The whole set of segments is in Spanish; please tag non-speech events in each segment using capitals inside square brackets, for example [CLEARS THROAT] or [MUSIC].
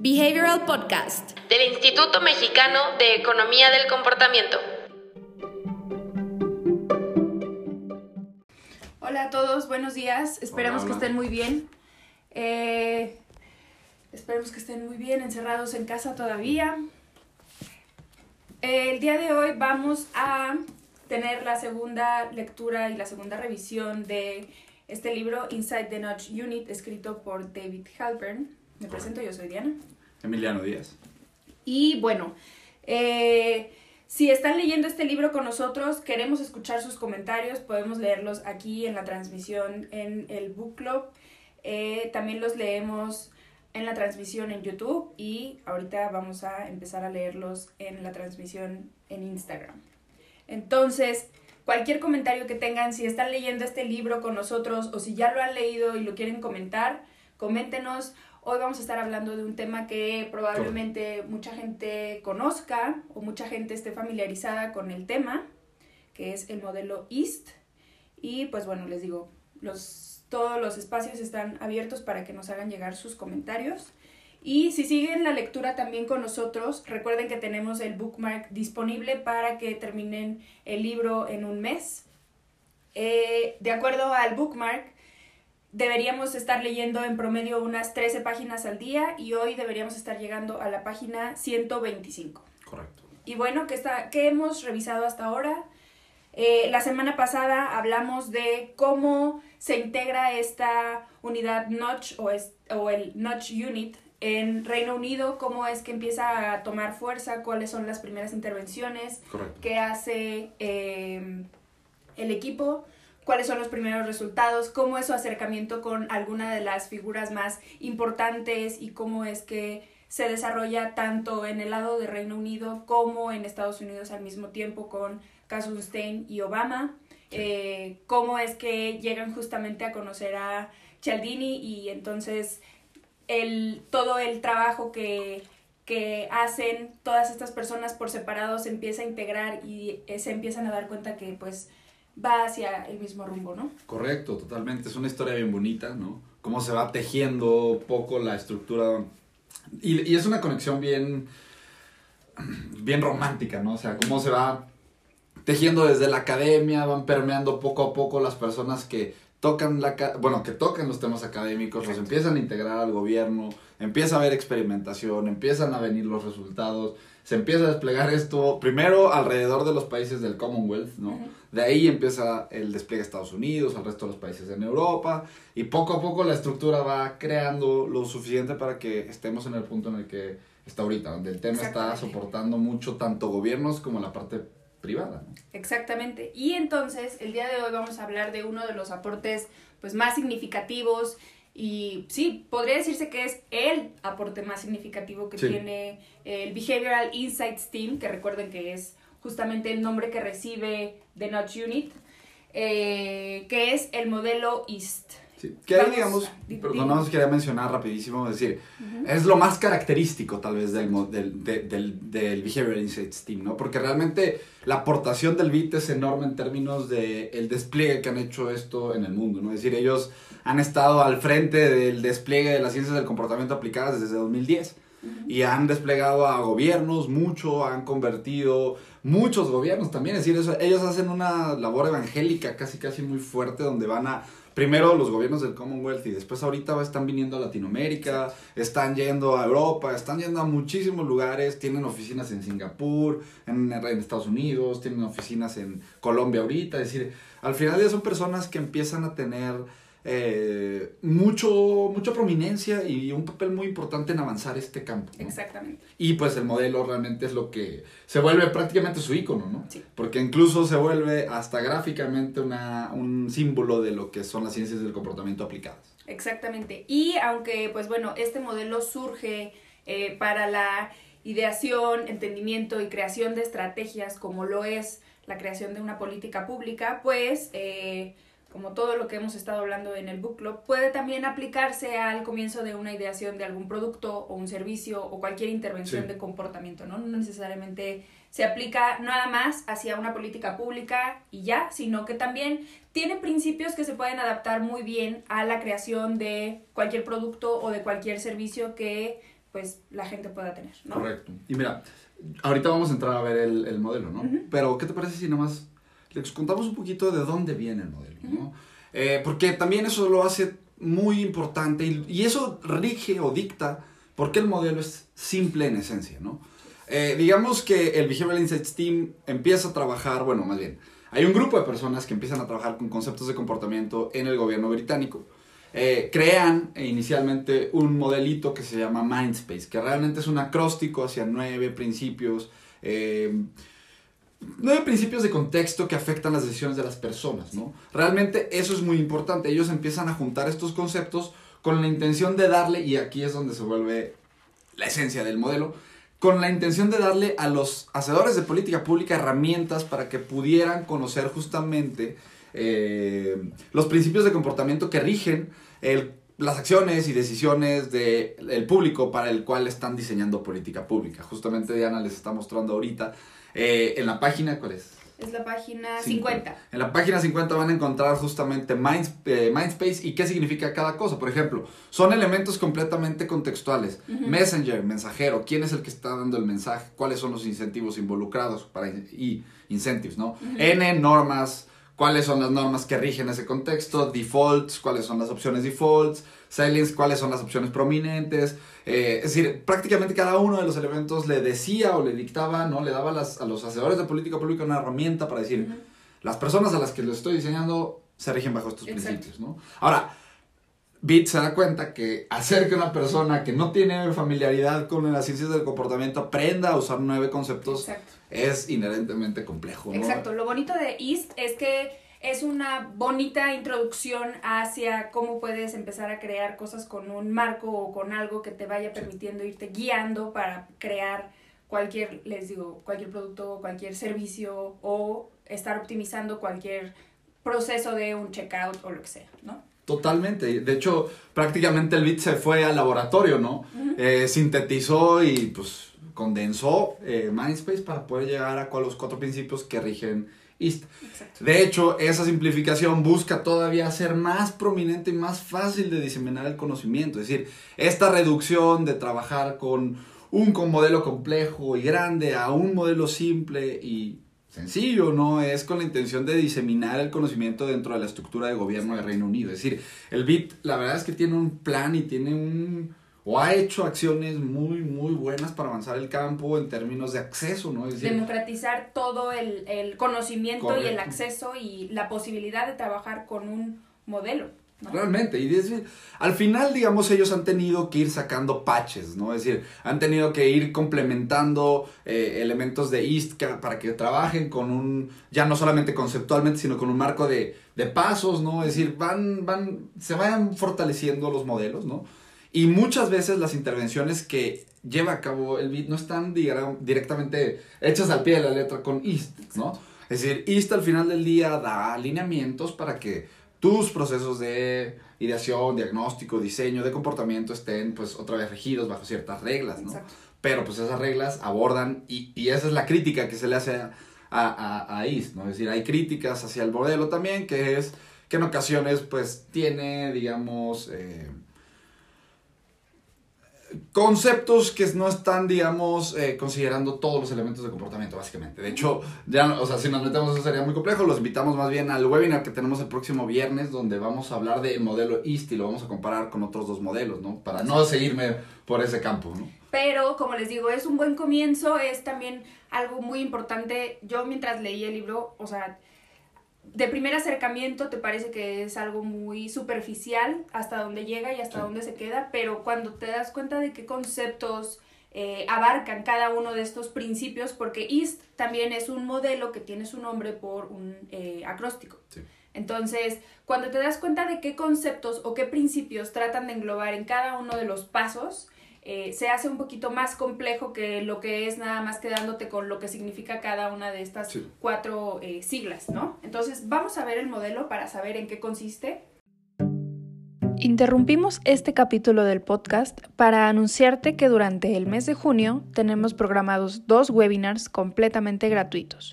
Behavioral Podcast del Instituto Mexicano de Economía del Comportamiento. Hola a todos, buenos días. Esperamos Hola, que estén muy bien. Eh, esperemos que estén muy bien, encerrados en casa todavía. Eh, el día de hoy vamos a tener la segunda lectura y la segunda revisión de este libro Inside the Notch Unit, escrito por David Halpern. Me presento, yo soy Diana. Emiliano Díaz. Y bueno, eh, si están leyendo este libro con nosotros, queremos escuchar sus comentarios, podemos leerlos aquí en la transmisión en el Book Club. Eh, también los leemos en la transmisión en YouTube y ahorita vamos a empezar a leerlos en la transmisión en Instagram. Entonces, cualquier comentario que tengan, si están leyendo este libro con nosotros o si ya lo han leído y lo quieren comentar, coméntenos. Hoy vamos a estar hablando de un tema que probablemente mucha gente conozca o mucha gente esté familiarizada con el tema, que es el modelo EAST. Y pues bueno, les digo, los, todos los espacios están abiertos para que nos hagan llegar sus comentarios. Y si siguen la lectura también con nosotros, recuerden que tenemos el bookmark disponible para que terminen el libro en un mes. Eh, de acuerdo al bookmark, deberíamos estar leyendo en promedio unas 13 páginas al día y hoy deberíamos estar llegando a la página 125. Correcto. Y bueno, ¿qué, está, qué hemos revisado hasta ahora? Eh, la semana pasada hablamos de cómo se integra esta unidad Notch o, es- o el Notch Unit en Reino Unido, cómo es que empieza a tomar fuerza, cuáles son las primeras intervenciones, Correcto. qué hace eh, el equipo, cuáles son los primeros resultados, cómo es su acercamiento con alguna de las figuras más importantes y cómo es que se desarrolla tanto en el lado de Reino Unido como en Estados Unidos al mismo tiempo con Cassius Stein y Obama, eh, cómo es que llegan justamente a conocer a Cialdini y entonces el, todo el trabajo que, que hacen todas estas personas por separado se empieza a integrar y eh, se empiezan a dar cuenta que pues va hacia el mismo rumbo, ¿no? Correcto, totalmente. Es una historia bien bonita, ¿no? Cómo se va tejiendo poco la estructura. Y, y es una conexión bien, bien romántica, ¿no? O sea, cómo se va tejiendo desde la academia, van permeando poco a poco las personas que tocan la bueno, que tocan los temas académicos, los empiezan a integrar al gobierno, empieza a haber experimentación, empiezan a venir los resultados, se empieza a desplegar esto primero alrededor de los países del Commonwealth, ¿no? Ujú. De ahí empieza el despliegue a Estados Unidos, al resto de los países en Europa, y poco a poco la estructura va creando lo suficiente para que estemos en el punto en el que está ahorita, donde el tema está soportando mucho tanto gobiernos como la parte privada. ¿no? Exactamente. Y entonces, el día de hoy vamos a hablar de uno de los aportes pues más significativos y sí, podría decirse que es el aporte más significativo que Sí. tiene el Behavioral Insights Team, que recuerden que es justamente el nombre que recibe The Notch Unit, eh, que es el modelo EAST. Sí. Que ahí, digamos, perdón, quería mencionar rapidísimo, es decir, es lo más característico tal vez del, del, de- del, del Behavioral Insights Team, ¿no? Porque realmente la aportación del BIT es enorme en términos de el despliegue que han hecho esto en el mundo, ¿no? Es decir, ellos han estado al frente del despliegue de las ciencias del comportamiento aplicadas desde 2010 y han desplegado a gobiernos mucho, han convertido muchos gobiernos también, es decir, eso- ellos hacen una labor evangélica casi casi muy fuerte donde van a primero los gobiernos del Commonwealth y después ahorita están viniendo a Latinoamérica, están yendo a Europa, están yendo a muchísimos lugares, tienen oficinas en Singapur, en, en Estados Unidos, tienen oficinas en Colombia ahorita, es decir, al final día son personas que empiezan a tener eh, mucho, mucha prominencia y un papel muy importante en avanzar este campo. ¿no? Exactamente. Y pues el modelo realmente es lo que se vuelve prácticamente su icono, ¿no? Sí. Porque incluso se vuelve hasta gráficamente una, un símbolo de lo que son las ciencias del comportamiento aplicadas. Exactamente. Y aunque, pues bueno, este modelo surge eh, para la ideación, entendimiento y creación de estrategias, como lo es la creación de una política pública, pues, eh, como todo lo que hemos estado hablando en el book club, puede también aplicarse al comienzo de una ideación de algún producto o un servicio o cualquier intervención Sí. de comportamiento, ¿no? No necesariamente se aplica nada más hacia una política pública y ya, sino que también tiene principios que se pueden adaptar muy bien a la creación de cualquier producto o de cualquier servicio que pues la gente pueda tener, ¿no? Correcto. Y mira, ahorita vamos a entrar a ver el, el modelo, ¿no? Pero, ¿qué te parece si nomás les contamos un poquito de dónde viene el modelo, ¿no? Eh, porque también eso lo hace muy importante y, y, eso rige o dicta por qué el modelo es simple en esencia, ¿no? Eh, digamos que el Behavioral Insights Team empieza a trabajar, bueno, más bien, hay un grupo de personas que empiezan a trabajar con conceptos de comportamiento en el gobierno británico. Eh, crean inicialmente un modelito que se llama Mindspace, que realmente es un acróstico hacia nueve principios, eh, nueve principios de contexto que afectan las decisiones de las personas, ¿no? Realmente eso es muy importante. Ellos empiezan a juntar estos conceptos con la intención de darle, y aquí es donde se vuelve la esencia del modelo, con la intención de darle a los hacedores de política pública herramientas para que pudieran conocer justamente eh, los principios de comportamiento que rigen las acciones y decisiones del público para el cual están diseñando política pública. Justamente Diana les está mostrando ahorita eh, en la página, ¿cuál es? Es la página 50. En la página 50 van a encontrar justamente Minds, eh, Mindspace y qué significa cada cosa. Por ejemplo, son elementos completamente contextuales. Uh -huh. Messenger, mensajero, quién es el que está dando el mensaje, cuáles son los incentivos involucrados para, y incentives, ¿no? Uh -huh. N, normas, cuáles son las normas que rigen ese contexto, defaults, cuáles son las opciones defaults, silence, cuáles son las opciones prominentes. Eh, es decir, prácticamente cada uno de los elementos le decía o le dictaba, ¿no? Le daba las, a los hacedores de política pública una herramienta para decir, uh -huh. las personas a las que lo estoy diseñando se rigen bajo estos Exacto. principios, ¿no? Ahora, Bit se da cuenta que hacer que una persona que no tiene familiaridad con las ciencias del comportamiento aprenda a usar nueve conceptos Exacto. es inherentemente complejo. ¿no? Exacto. Lo bonito de EAST es que es una bonita introducción hacia cómo puedes empezar a crear cosas con un marco o con algo que te vaya permitiendo irte guiando para crear cualquier, les digo, cualquier producto, cualquier servicio o estar optimizando cualquier proceso de un checkout o lo que sea, ¿no? Totalmente. De hecho, prácticamente el bit se fue al laboratorio, ¿no? Uh -huh. eh, sintetizó y pues condensó eh, Mindspace para poder llegar a los cuatro principios que rigen Exacto. De hecho, esa simplificación busca todavía ser más prominente y más fácil de diseminar el conocimiento. Es decir, esta reducción de trabajar con un con modelo complejo y grande a un modelo simple y sencillo, ¿no? Es con la intención de diseminar el conocimiento dentro de la estructura de gobierno de Reino Unido. Es decir, el BIT, la verdad es que tiene un plan y tiene un... o ha hecho acciones muy, muy buenas para avanzar el campo en términos de acceso, ¿no? Es decir, Democratizar todo el, el conocimiento correcto. y el acceso y la posibilidad de trabajar con un modelo. ¿No? Realmente, y decir, al final, digamos, ellos han tenido que ir sacando patches, ¿no? Es decir, han tenido que ir complementando eh, elementos de IST para que trabajen con un, ya no solamente conceptualmente, sino con un marco de, de pasos, ¿no? Es decir, van, van, se vayan fortaleciendo los modelos, ¿no? Y muchas veces las intervenciones que lleva a cabo el BIT no están directamente hechas al pie de la letra con IST, ¿no? Es decir, IST al final del día da alineamientos para que tus procesos de ideación, diagnóstico, diseño de comportamiento estén pues otra vez regidos bajo ciertas reglas, ¿no? Exacto. Pero pues esas reglas abordan y, y, esa es la crítica que se le hace a, a, a, IST, ¿no? Es decir, hay críticas hacia el modelo también que es que en ocasiones pues tiene, digamos, eh, conceptos que no están, digamos, eh, considerando todos los elementos de comportamiento, básicamente. De hecho, ya, o sea, si nos metemos eso sería muy complejo. Los invitamos más bien al webinar que tenemos el próximo viernes, donde vamos a hablar del modelo IST y lo vamos a comparar con otros dos modelos, ¿no? Para no seguirme por ese campo, ¿no? Pero, como les digo, es un buen comienzo, es también algo muy importante. Yo mientras leía el libro, o sea, de primer acercamiento te parece que es algo muy superficial hasta dónde llega y hasta sí. dónde se queda, pero cuando te das cuenta de qué conceptos eh, abarcan cada uno de estos principios, porque IST también es un modelo que tiene su nombre por un eh, acróstico. Sí. Entonces, cuando te das cuenta de qué conceptos o qué principios tratan de englobar en cada uno de los pasos, eh, se hace un poquito más complejo que lo que es nada más quedándote con lo que significa cada una de estas sí. cuatro eh, siglas, ¿no? Entonces vamos a ver el modelo para saber en qué consiste. Interrumpimos este capítulo del podcast para anunciarte que durante el mes de junio tenemos programados dos webinars completamente gratuitos.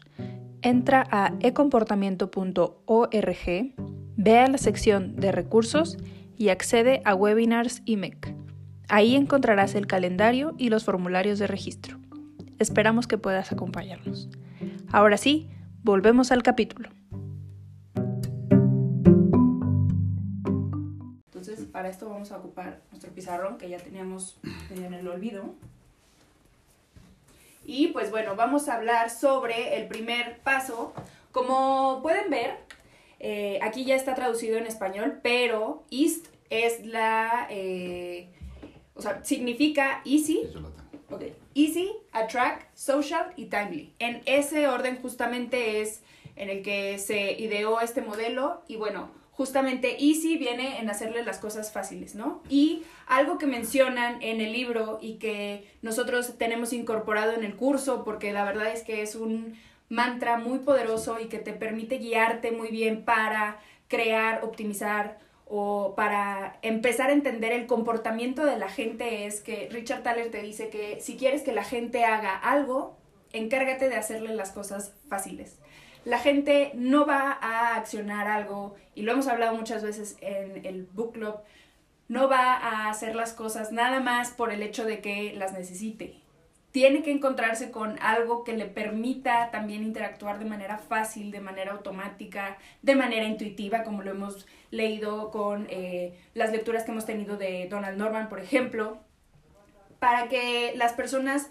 Entra a ecomportamiento.org, ve a la sección de recursos y accede a webinars IMEC. Ahí encontrarás el calendario y los formularios de registro. Esperamos que puedas acompañarnos. Ahora sí, volvemos al capítulo. Entonces, para esto vamos a ocupar nuestro pizarrón que ya teníamos en el olvido. Y pues bueno, vamos a hablar sobre el primer paso. Como pueden ver, eh, aquí ya está traducido en español, pero EAST es la eh, o sea, significa easy. Easy, attract, social y timely. En ese orden justamente es en el que se ideó este modelo y bueno, justamente easy viene en hacerle las cosas fáciles, ¿no? Y algo que mencionan en el libro y que nosotros tenemos incorporado en el curso porque la verdad es que es un mantra muy poderoso y que te permite guiarte muy bien para crear, optimizar o para empezar a entender el comportamiento de la gente es que Richard Thaler te dice que si quieres que la gente haga algo, encárgate de hacerle las cosas fáciles. La gente no va a accionar algo, y lo hemos hablado muchas veces en el book club, no va a hacer las cosas nada más por el hecho de que las necesite tiene que encontrarse con algo que le permita también interactuar de manera fácil, de manera automática, de manera intuitiva, como lo hemos leído con eh, las lecturas que hemos tenido de Donald Norman, por ejemplo, para que las personas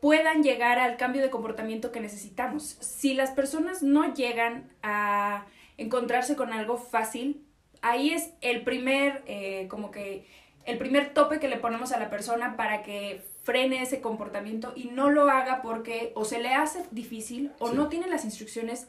puedan llegar al cambio de comportamiento que necesitamos. Si las personas no llegan a encontrarse con algo fácil, ahí es el primer, eh, como que, el primer tope que le ponemos a la persona para que frene ese comportamiento y no lo haga porque o se le hace difícil o no tiene las instrucciones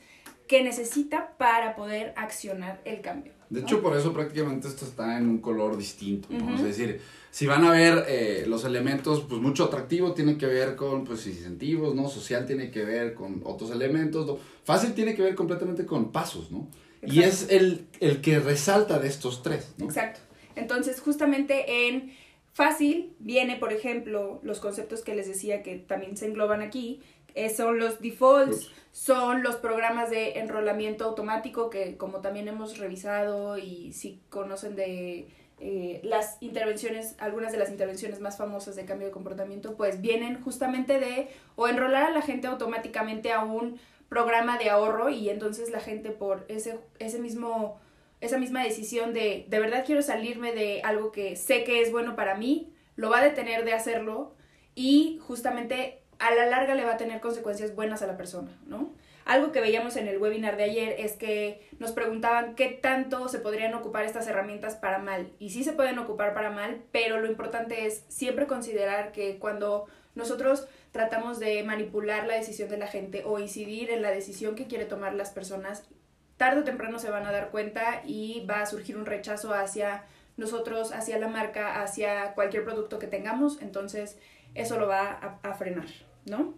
que necesita para poder accionar el cambio. De hecho, por eso prácticamente esto está en un color distinto, Es decir, si van a ver eh, los elementos, pues mucho atractivo tiene que ver con pues incentivos, ¿no? Social tiene que ver con otros elementos, fácil tiene que ver completamente con pasos, ¿no? Y es el, el que resalta de estos tres, ¿no? Exacto. Entonces, justamente en Fácil viene, por ejemplo, los conceptos que les decía que también se engloban aquí, eh, son los defaults, son los programas de enrolamiento automático que como también hemos revisado y si conocen de eh, las intervenciones, algunas de las intervenciones más famosas de cambio de comportamiento, pues vienen justamente de o enrolar a la gente automáticamente a un programa de ahorro y entonces la gente por ese, ese mismo esa misma decisión de de verdad quiero salirme de algo que sé que es bueno para mí, lo va a detener de hacerlo y justamente a la larga le va a tener consecuencias buenas a la persona, ¿no? Algo que veíamos en el webinar de ayer es que nos preguntaban qué tanto se podrían ocupar estas herramientas para mal. Y sí se pueden ocupar para mal, pero lo importante es siempre considerar que cuando nosotros tratamos de manipular la decisión de la gente o incidir en la decisión que quiere tomar las personas, tarde o temprano se van a dar cuenta y va a surgir un rechazo hacia nosotros, hacia la marca, hacia cualquier producto que tengamos, entonces eso lo va a, frenar, ¿no?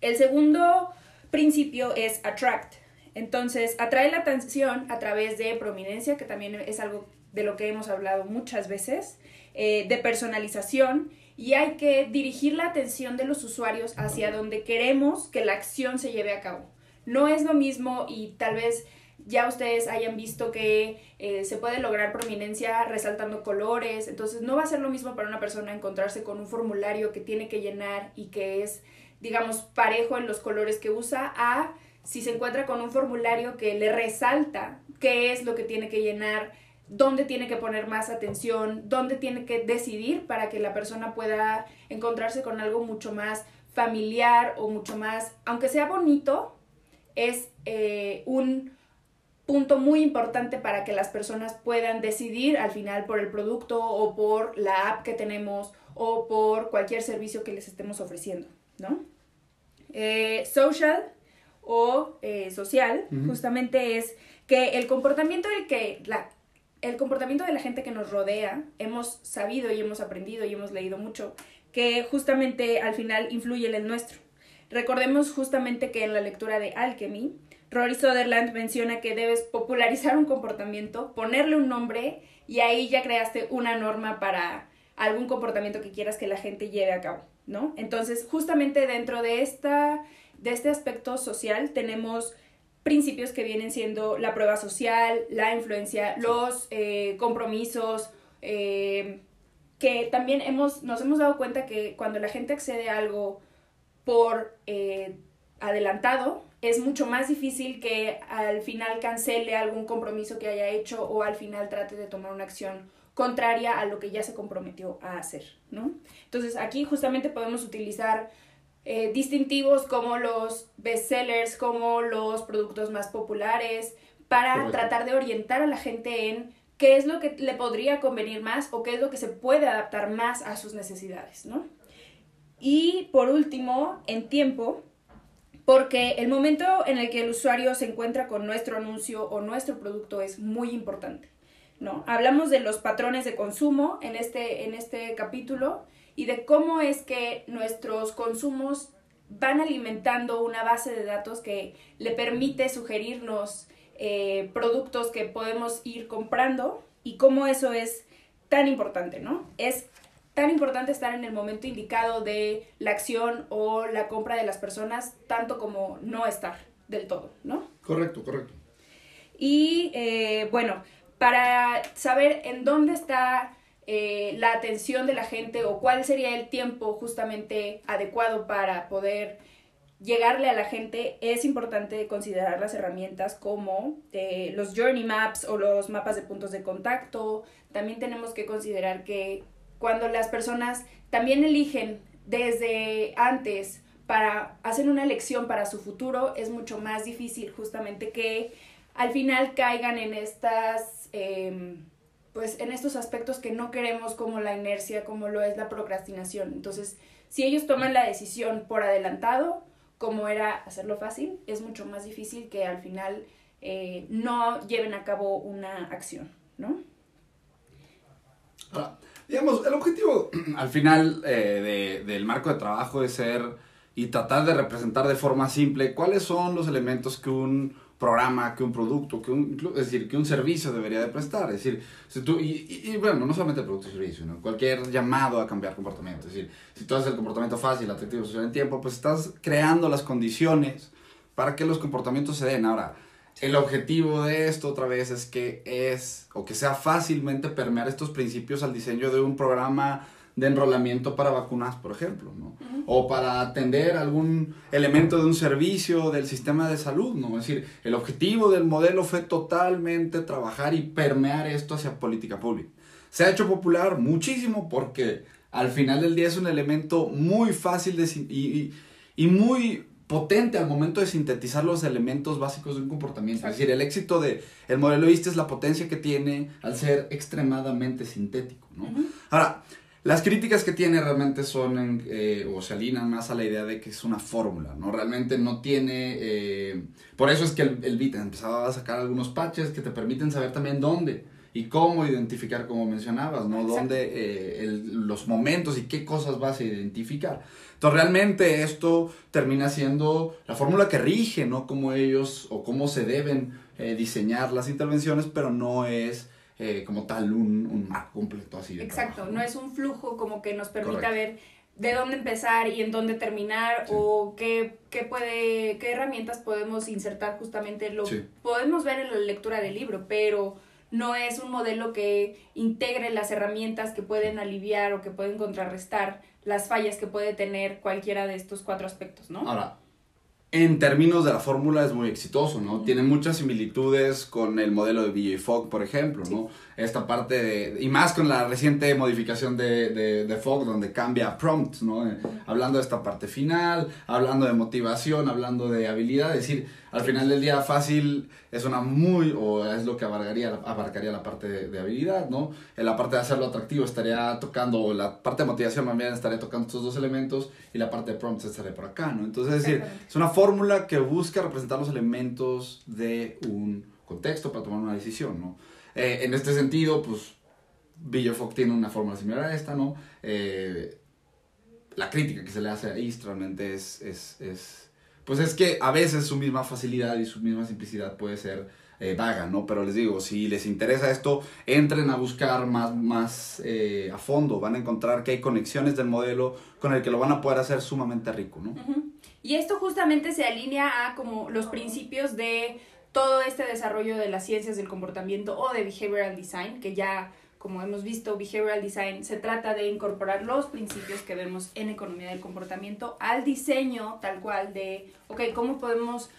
El segundo principio es attract. Entonces, atrae la atención a través de prominencia, que también es algo de lo que hemos hablado muchas veces, eh, de personalización, y hay que dirigir la atención de los usuarios hacia donde queremos que la acción se lleve a cabo. No es lo mismo y tal vez ya ustedes hayan visto que eh, se puede lograr prominencia resaltando colores, entonces no va a ser lo mismo para una persona encontrarse con un formulario que tiene que llenar y que es, digamos, parejo en los colores que usa, a si se encuentra con un formulario que le resalta qué es lo que tiene que llenar, dónde tiene que poner más atención, dónde tiene que decidir para que la persona pueda encontrarse con algo mucho más familiar o mucho más, aunque sea bonito, es eh, un punto muy importante para que las personas puedan decidir al final por el producto o por la app que tenemos o por cualquier servicio que les estemos ofreciendo, ¿no? Eh, social o eh, social justamente es que el comportamiento del que la, el comportamiento de la gente que nos rodea hemos sabido y hemos aprendido y hemos leído mucho que justamente al final influye en el nuestro. Recordemos justamente que en la lectura de Alchemy Rory Sutherland menciona que debes popularizar un comportamiento, ponerle un nombre y ahí ya creaste una norma para algún comportamiento que quieras que la gente lleve a cabo, ¿no? Entonces, justamente dentro de, esta, de este aspecto social tenemos principios que vienen siendo la prueba social, la influencia, los eh, compromisos, eh, que también hemos, nos hemos dado cuenta que cuando la gente accede a algo por eh, adelantado, es mucho más difícil que al final cancele algún compromiso que haya hecho o al final trate de tomar una acción contraria a lo que ya se comprometió a hacer, ¿no? Entonces aquí justamente podemos utilizar eh, distintivos como los bestsellers, como los productos más populares, para tratar de orientar a la gente en qué es lo que le podría convenir más o qué es lo que se puede adaptar más a sus necesidades, ¿no? Y por último, en tiempo, porque el momento en el que el usuario se encuentra con nuestro anuncio o nuestro producto es muy importante, ¿no? Hablamos de los patrones de consumo en este, en este capítulo y de cómo es que nuestros consumos van alimentando una base de datos que le permite sugerirnos eh, productos que podemos ir comprando y cómo eso es tan importante, ¿no? Es tan importante estar en el momento indicado de la acción o la compra de las personas, tanto como no estar del todo, ¿no? Correcto, correcto. Y eh, bueno, para saber en dónde está eh, la atención de la gente o cuál sería el tiempo justamente adecuado para poder llegarle a la gente, es importante considerar las herramientas como eh, los journey maps o los mapas de puntos de contacto. También tenemos que considerar que cuando las personas también eligen desde antes para hacer una elección para su futuro, es mucho más difícil justamente que al final caigan en estas... Em, pues en estos aspectos que no queremos como la inercia, como lo es la procrastinación. Entonces, si ellos toman la decisión por adelantado, como era hacerlo fácil, es mucho más difícil que al final eh, no lleven a cabo una acción, ¿no? Ahora, digamos, el objetivo [CLEARS THROAT] al final eh, del marco de trabajo es ser y tratar de representar de forma simple cuáles son los elementos que un programa, que un producto, que un, es decir, que un servicio debería de prestar. Es decir, si tú, y, y, bueno, no solamente el producto y servicio, ¿no? cualquier llamado a cambiar comportamiento. Es decir, si tú haces el comportamiento fácil, atractivo, social en tiempo, pues estás creando las condiciones para que los comportamientos se den. Ahora, el objetivo de esto otra vez es que es, o que sea fácilmente permear estos principios al diseño de un programa de enrolamiento para vacunas, por ejemplo, ¿no? O para atender algún elemento de un servicio del sistema de salud, ¿no? Es decir, el objetivo del modelo fue totalmente trabajar y permear esto hacia política pública. Se ha hecho popular muchísimo porque al final del día es un elemento muy fácil de, y, y, muy potente al momento de sintetizar los elementos básicos de un comportamiento. Es decir, el éxito del el modelo ISTE es la potencia que tiene al ser extremadamente sintético, ¿no? Ahora, las críticas que tiene realmente son eh, o se alinean más a la idea de que es una fórmula, ¿no? Realmente no tiene... Eh, por eso es que el, el Bit empezaba a sacar algunos patches que te permiten saber también dónde y cómo identificar, como mencionabas, ¿no? Dónde eh, los momentos y qué cosas vas a identificar. Entonces, realmente esto termina siendo la fórmula que rige, ¿no? Cómo ellos o cómo se deben diseñar las intervenciones, pero no es eh, como tal un, un marco completo así. De Exacto, ¿no? es un flujo como que nos permita ver de dónde empezar y en dónde terminar o qué, qué, puede, qué herramientas podemos insertar justamente. Lo podemos ver en la lectura del libro, pero no es un modelo que integre las herramientas que pueden aliviar o que pueden contrarrestar las fallas que puede tener cualquiera de estos cuatro aspectos, ¿no? Ahora, en términos de la fórmula es muy exitoso, ¿no? Tiene muchas similitudes con el modelo de BJ Fogg, por ejemplo, ¿no? Esta parte de, y más con la reciente modificación de, de, de Fogg, donde cambia prompt, ¿no? Hablando de esta parte final, hablando de motivación, hablando de habilidad, es decir, al final del día fácil es una muy, o es lo que abarcaría, abarcaría la parte de, habilidad, ¿no? En la parte de hacerlo atractivo estaría tocando, la parte de motivación también estaría tocando estos dos elementos y la parte de prompts estaría por acá, ¿no? Entonces, es decir, es una fórmula que busca representar los elementos de un contexto para tomar una decisión, ¿no? Eh, en este sentido, pues, Fox tiene una fórmula similar a esta, ¿no? Eh, la crítica que se le hace a East realmente es, es, es pues es que a veces su misma facilidad y su misma simplicidad puede ser eh, vaga, ¿no? Pero les digo, si les interesa esto, entren a buscar más, más eh, a fondo, van a encontrar que hay conexiones del modelo con el que lo van a poder hacer sumamente rico, ¿no? Y esto justamente se alinea a como los principios de todo este desarrollo de las ciencias del comportamiento o de behavioral design, que ya como hemos visto, behavioral design se trata de incorporar los principios que vemos en economía del comportamiento al diseño tal cual de, ok, ¿cómo podemos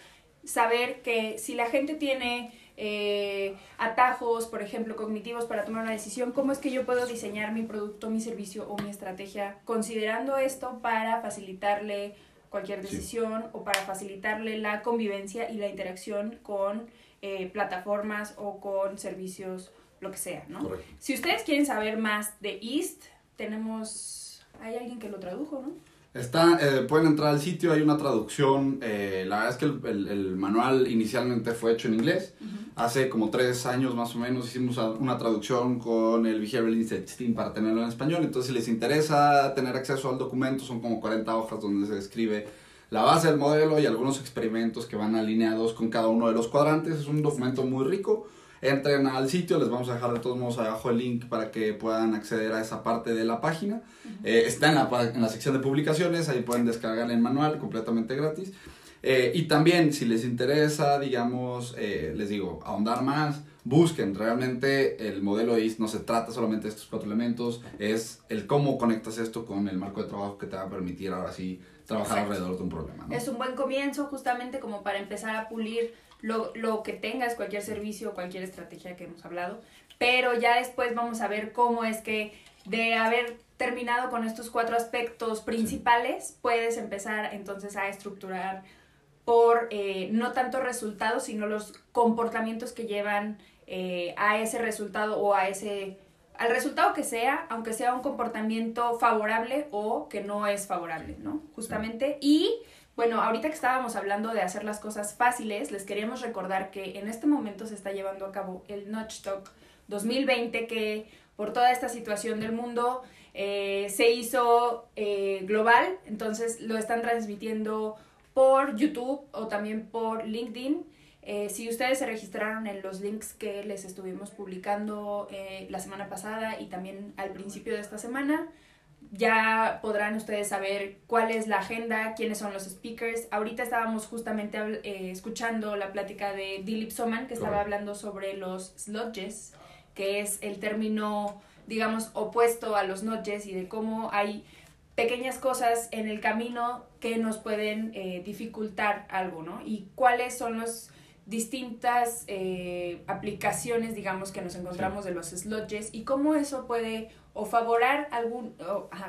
saber que si la gente tiene eh, atajos, por ejemplo, cognitivos para tomar una decisión, cómo es que yo puedo diseñar mi producto, mi servicio o mi estrategia considerando esto para facilitarle cualquier decisión o para facilitarle la convivencia y la interacción con eh, plataformas o con servicios lo que sea, ¿no? Si ustedes quieren saber más de East, tenemos, hay alguien que lo tradujo, ¿no? Está, eh, pueden entrar al sitio, hay una traducción. Eh, la verdad es que el, el, manual inicialmente fue hecho en inglés. Hace como tres años más o menos hicimos una traducción con el Behavioral Insight Team para tenerlo en español. Entonces, si les interesa tener acceso al documento, son como 40 hojas donde se describe la base del modelo y algunos experimentos que van alineados con cada uno de los cuadrantes. Es un documento muy rico entren al sitio, les vamos a dejar de todos modos abajo el link para que puedan acceder a esa parte de la página. Eh, está en la, en la sección de publicaciones, ahí pueden descargar el manual completamente gratis. Eh, y también, si les interesa, digamos, eh, les digo, ahondar más, busquen. Realmente el modelo IS no se trata solamente de estos cuatro elementos, es el cómo conectas esto con el marco de trabajo que te va a permitir ahora sí trabajar alrededor de un problema. Es un buen comienzo justamente como para empezar a pulir lo, lo que tengas, cualquier servicio, cualquier estrategia que hemos hablado, pero ya después vamos a ver cómo es que de haber terminado con estos cuatro aspectos principales, puedes empezar entonces a estructurar por eh, no tanto resultados, sino los comportamientos que llevan eh, a ese resultado o a ese al resultado que sea, aunque sea un comportamiento favorable o que no es favorable, ¿no? Justamente. Y bueno, ahorita que estábamos hablando de hacer las cosas fáciles, les queríamos recordar que en este momento se está llevando a cabo el Notch Talk 2020, que por toda esta situación del mundo eh, se hizo eh, global, entonces lo están transmitiendo por YouTube o también por LinkedIn. Eh, si ustedes se registraron en los links que les estuvimos publicando la semana pasada y también al principio de esta semana, ya podrán ustedes saber cuál es la agenda, quiénes son los speakers. Ahorita estábamos justamente eh, escuchando la plática de Dilip Soman, que estaba hablando sobre los sludges, que es el término, digamos, opuesto a los notches y de cómo hay pequeñas cosas en el camino que nos pueden eh, dificultar algo, ¿no? Y cuáles son las distintas eh, aplicaciones, digamos, que nos encontramos de los sludges y cómo eso puede o, favorar algún,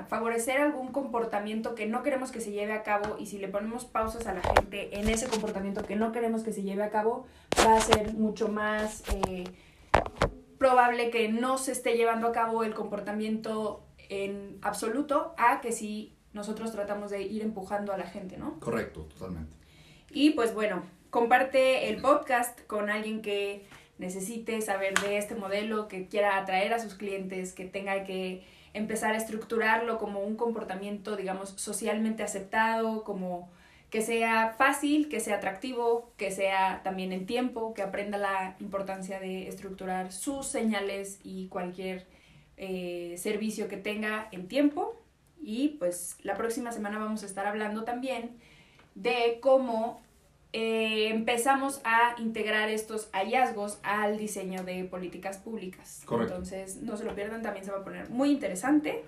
favorecer algún comportamiento que no queremos que se lleve a cabo y si le ponemos pausas a la gente en ese comportamiento que no queremos que se lleve a cabo, va a ser mucho más eh, probable que no se esté llevando a cabo el comportamiento en absoluto a que si nosotros tratamos de ir empujando a la gente, ¿no? Correcto, totalmente. Y pues bueno, comparte el podcast con alguien que necesite saber de este modelo, que quiera atraer a sus clientes, que tenga que empezar a estructurarlo como un comportamiento, digamos, socialmente aceptado, como que sea fácil, que sea atractivo, que sea también en tiempo, que aprenda la importancia de estructurar sus señales y cualquier eh, servicio que tenga en tiempo. Y pues la próxima semana vamos a estar hablando también de cómo eh, empezamos a integrar estos hallazgos al diseño de políticas públicas. Entonces, no se lo pierdan, también se va a poner muy interesante.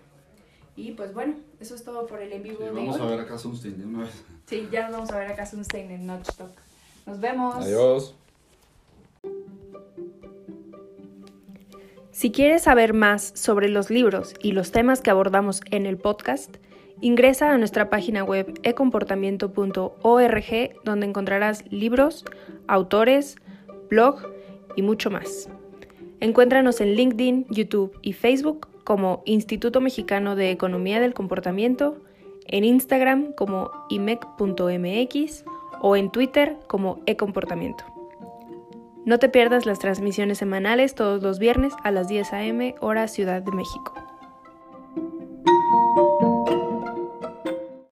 Y pues bueno, eso es todo por el en vivo vamos a ver a Sunstein de una vez. Sí, ya nos vamos a ver a Sunstein en Notch Talk. Nos vemos. Adiós. Si quieres saber más sobre los libros y los temas que abordamos en el podcast, Ingresa a nuestra página web ecomportamiento.org donde encontrarás libros, autores, blog y mucho más. Encuéntranos en LinkedIn, YouTube y Facebook como Instituto Mexicano de Economía del Comportamiento, en Instagram como imec.mx o en Twitter como ecomportamiento. No te pierdas las transmisiones semanales todos los viernes a las 10 a.m. hora Ciudad de México.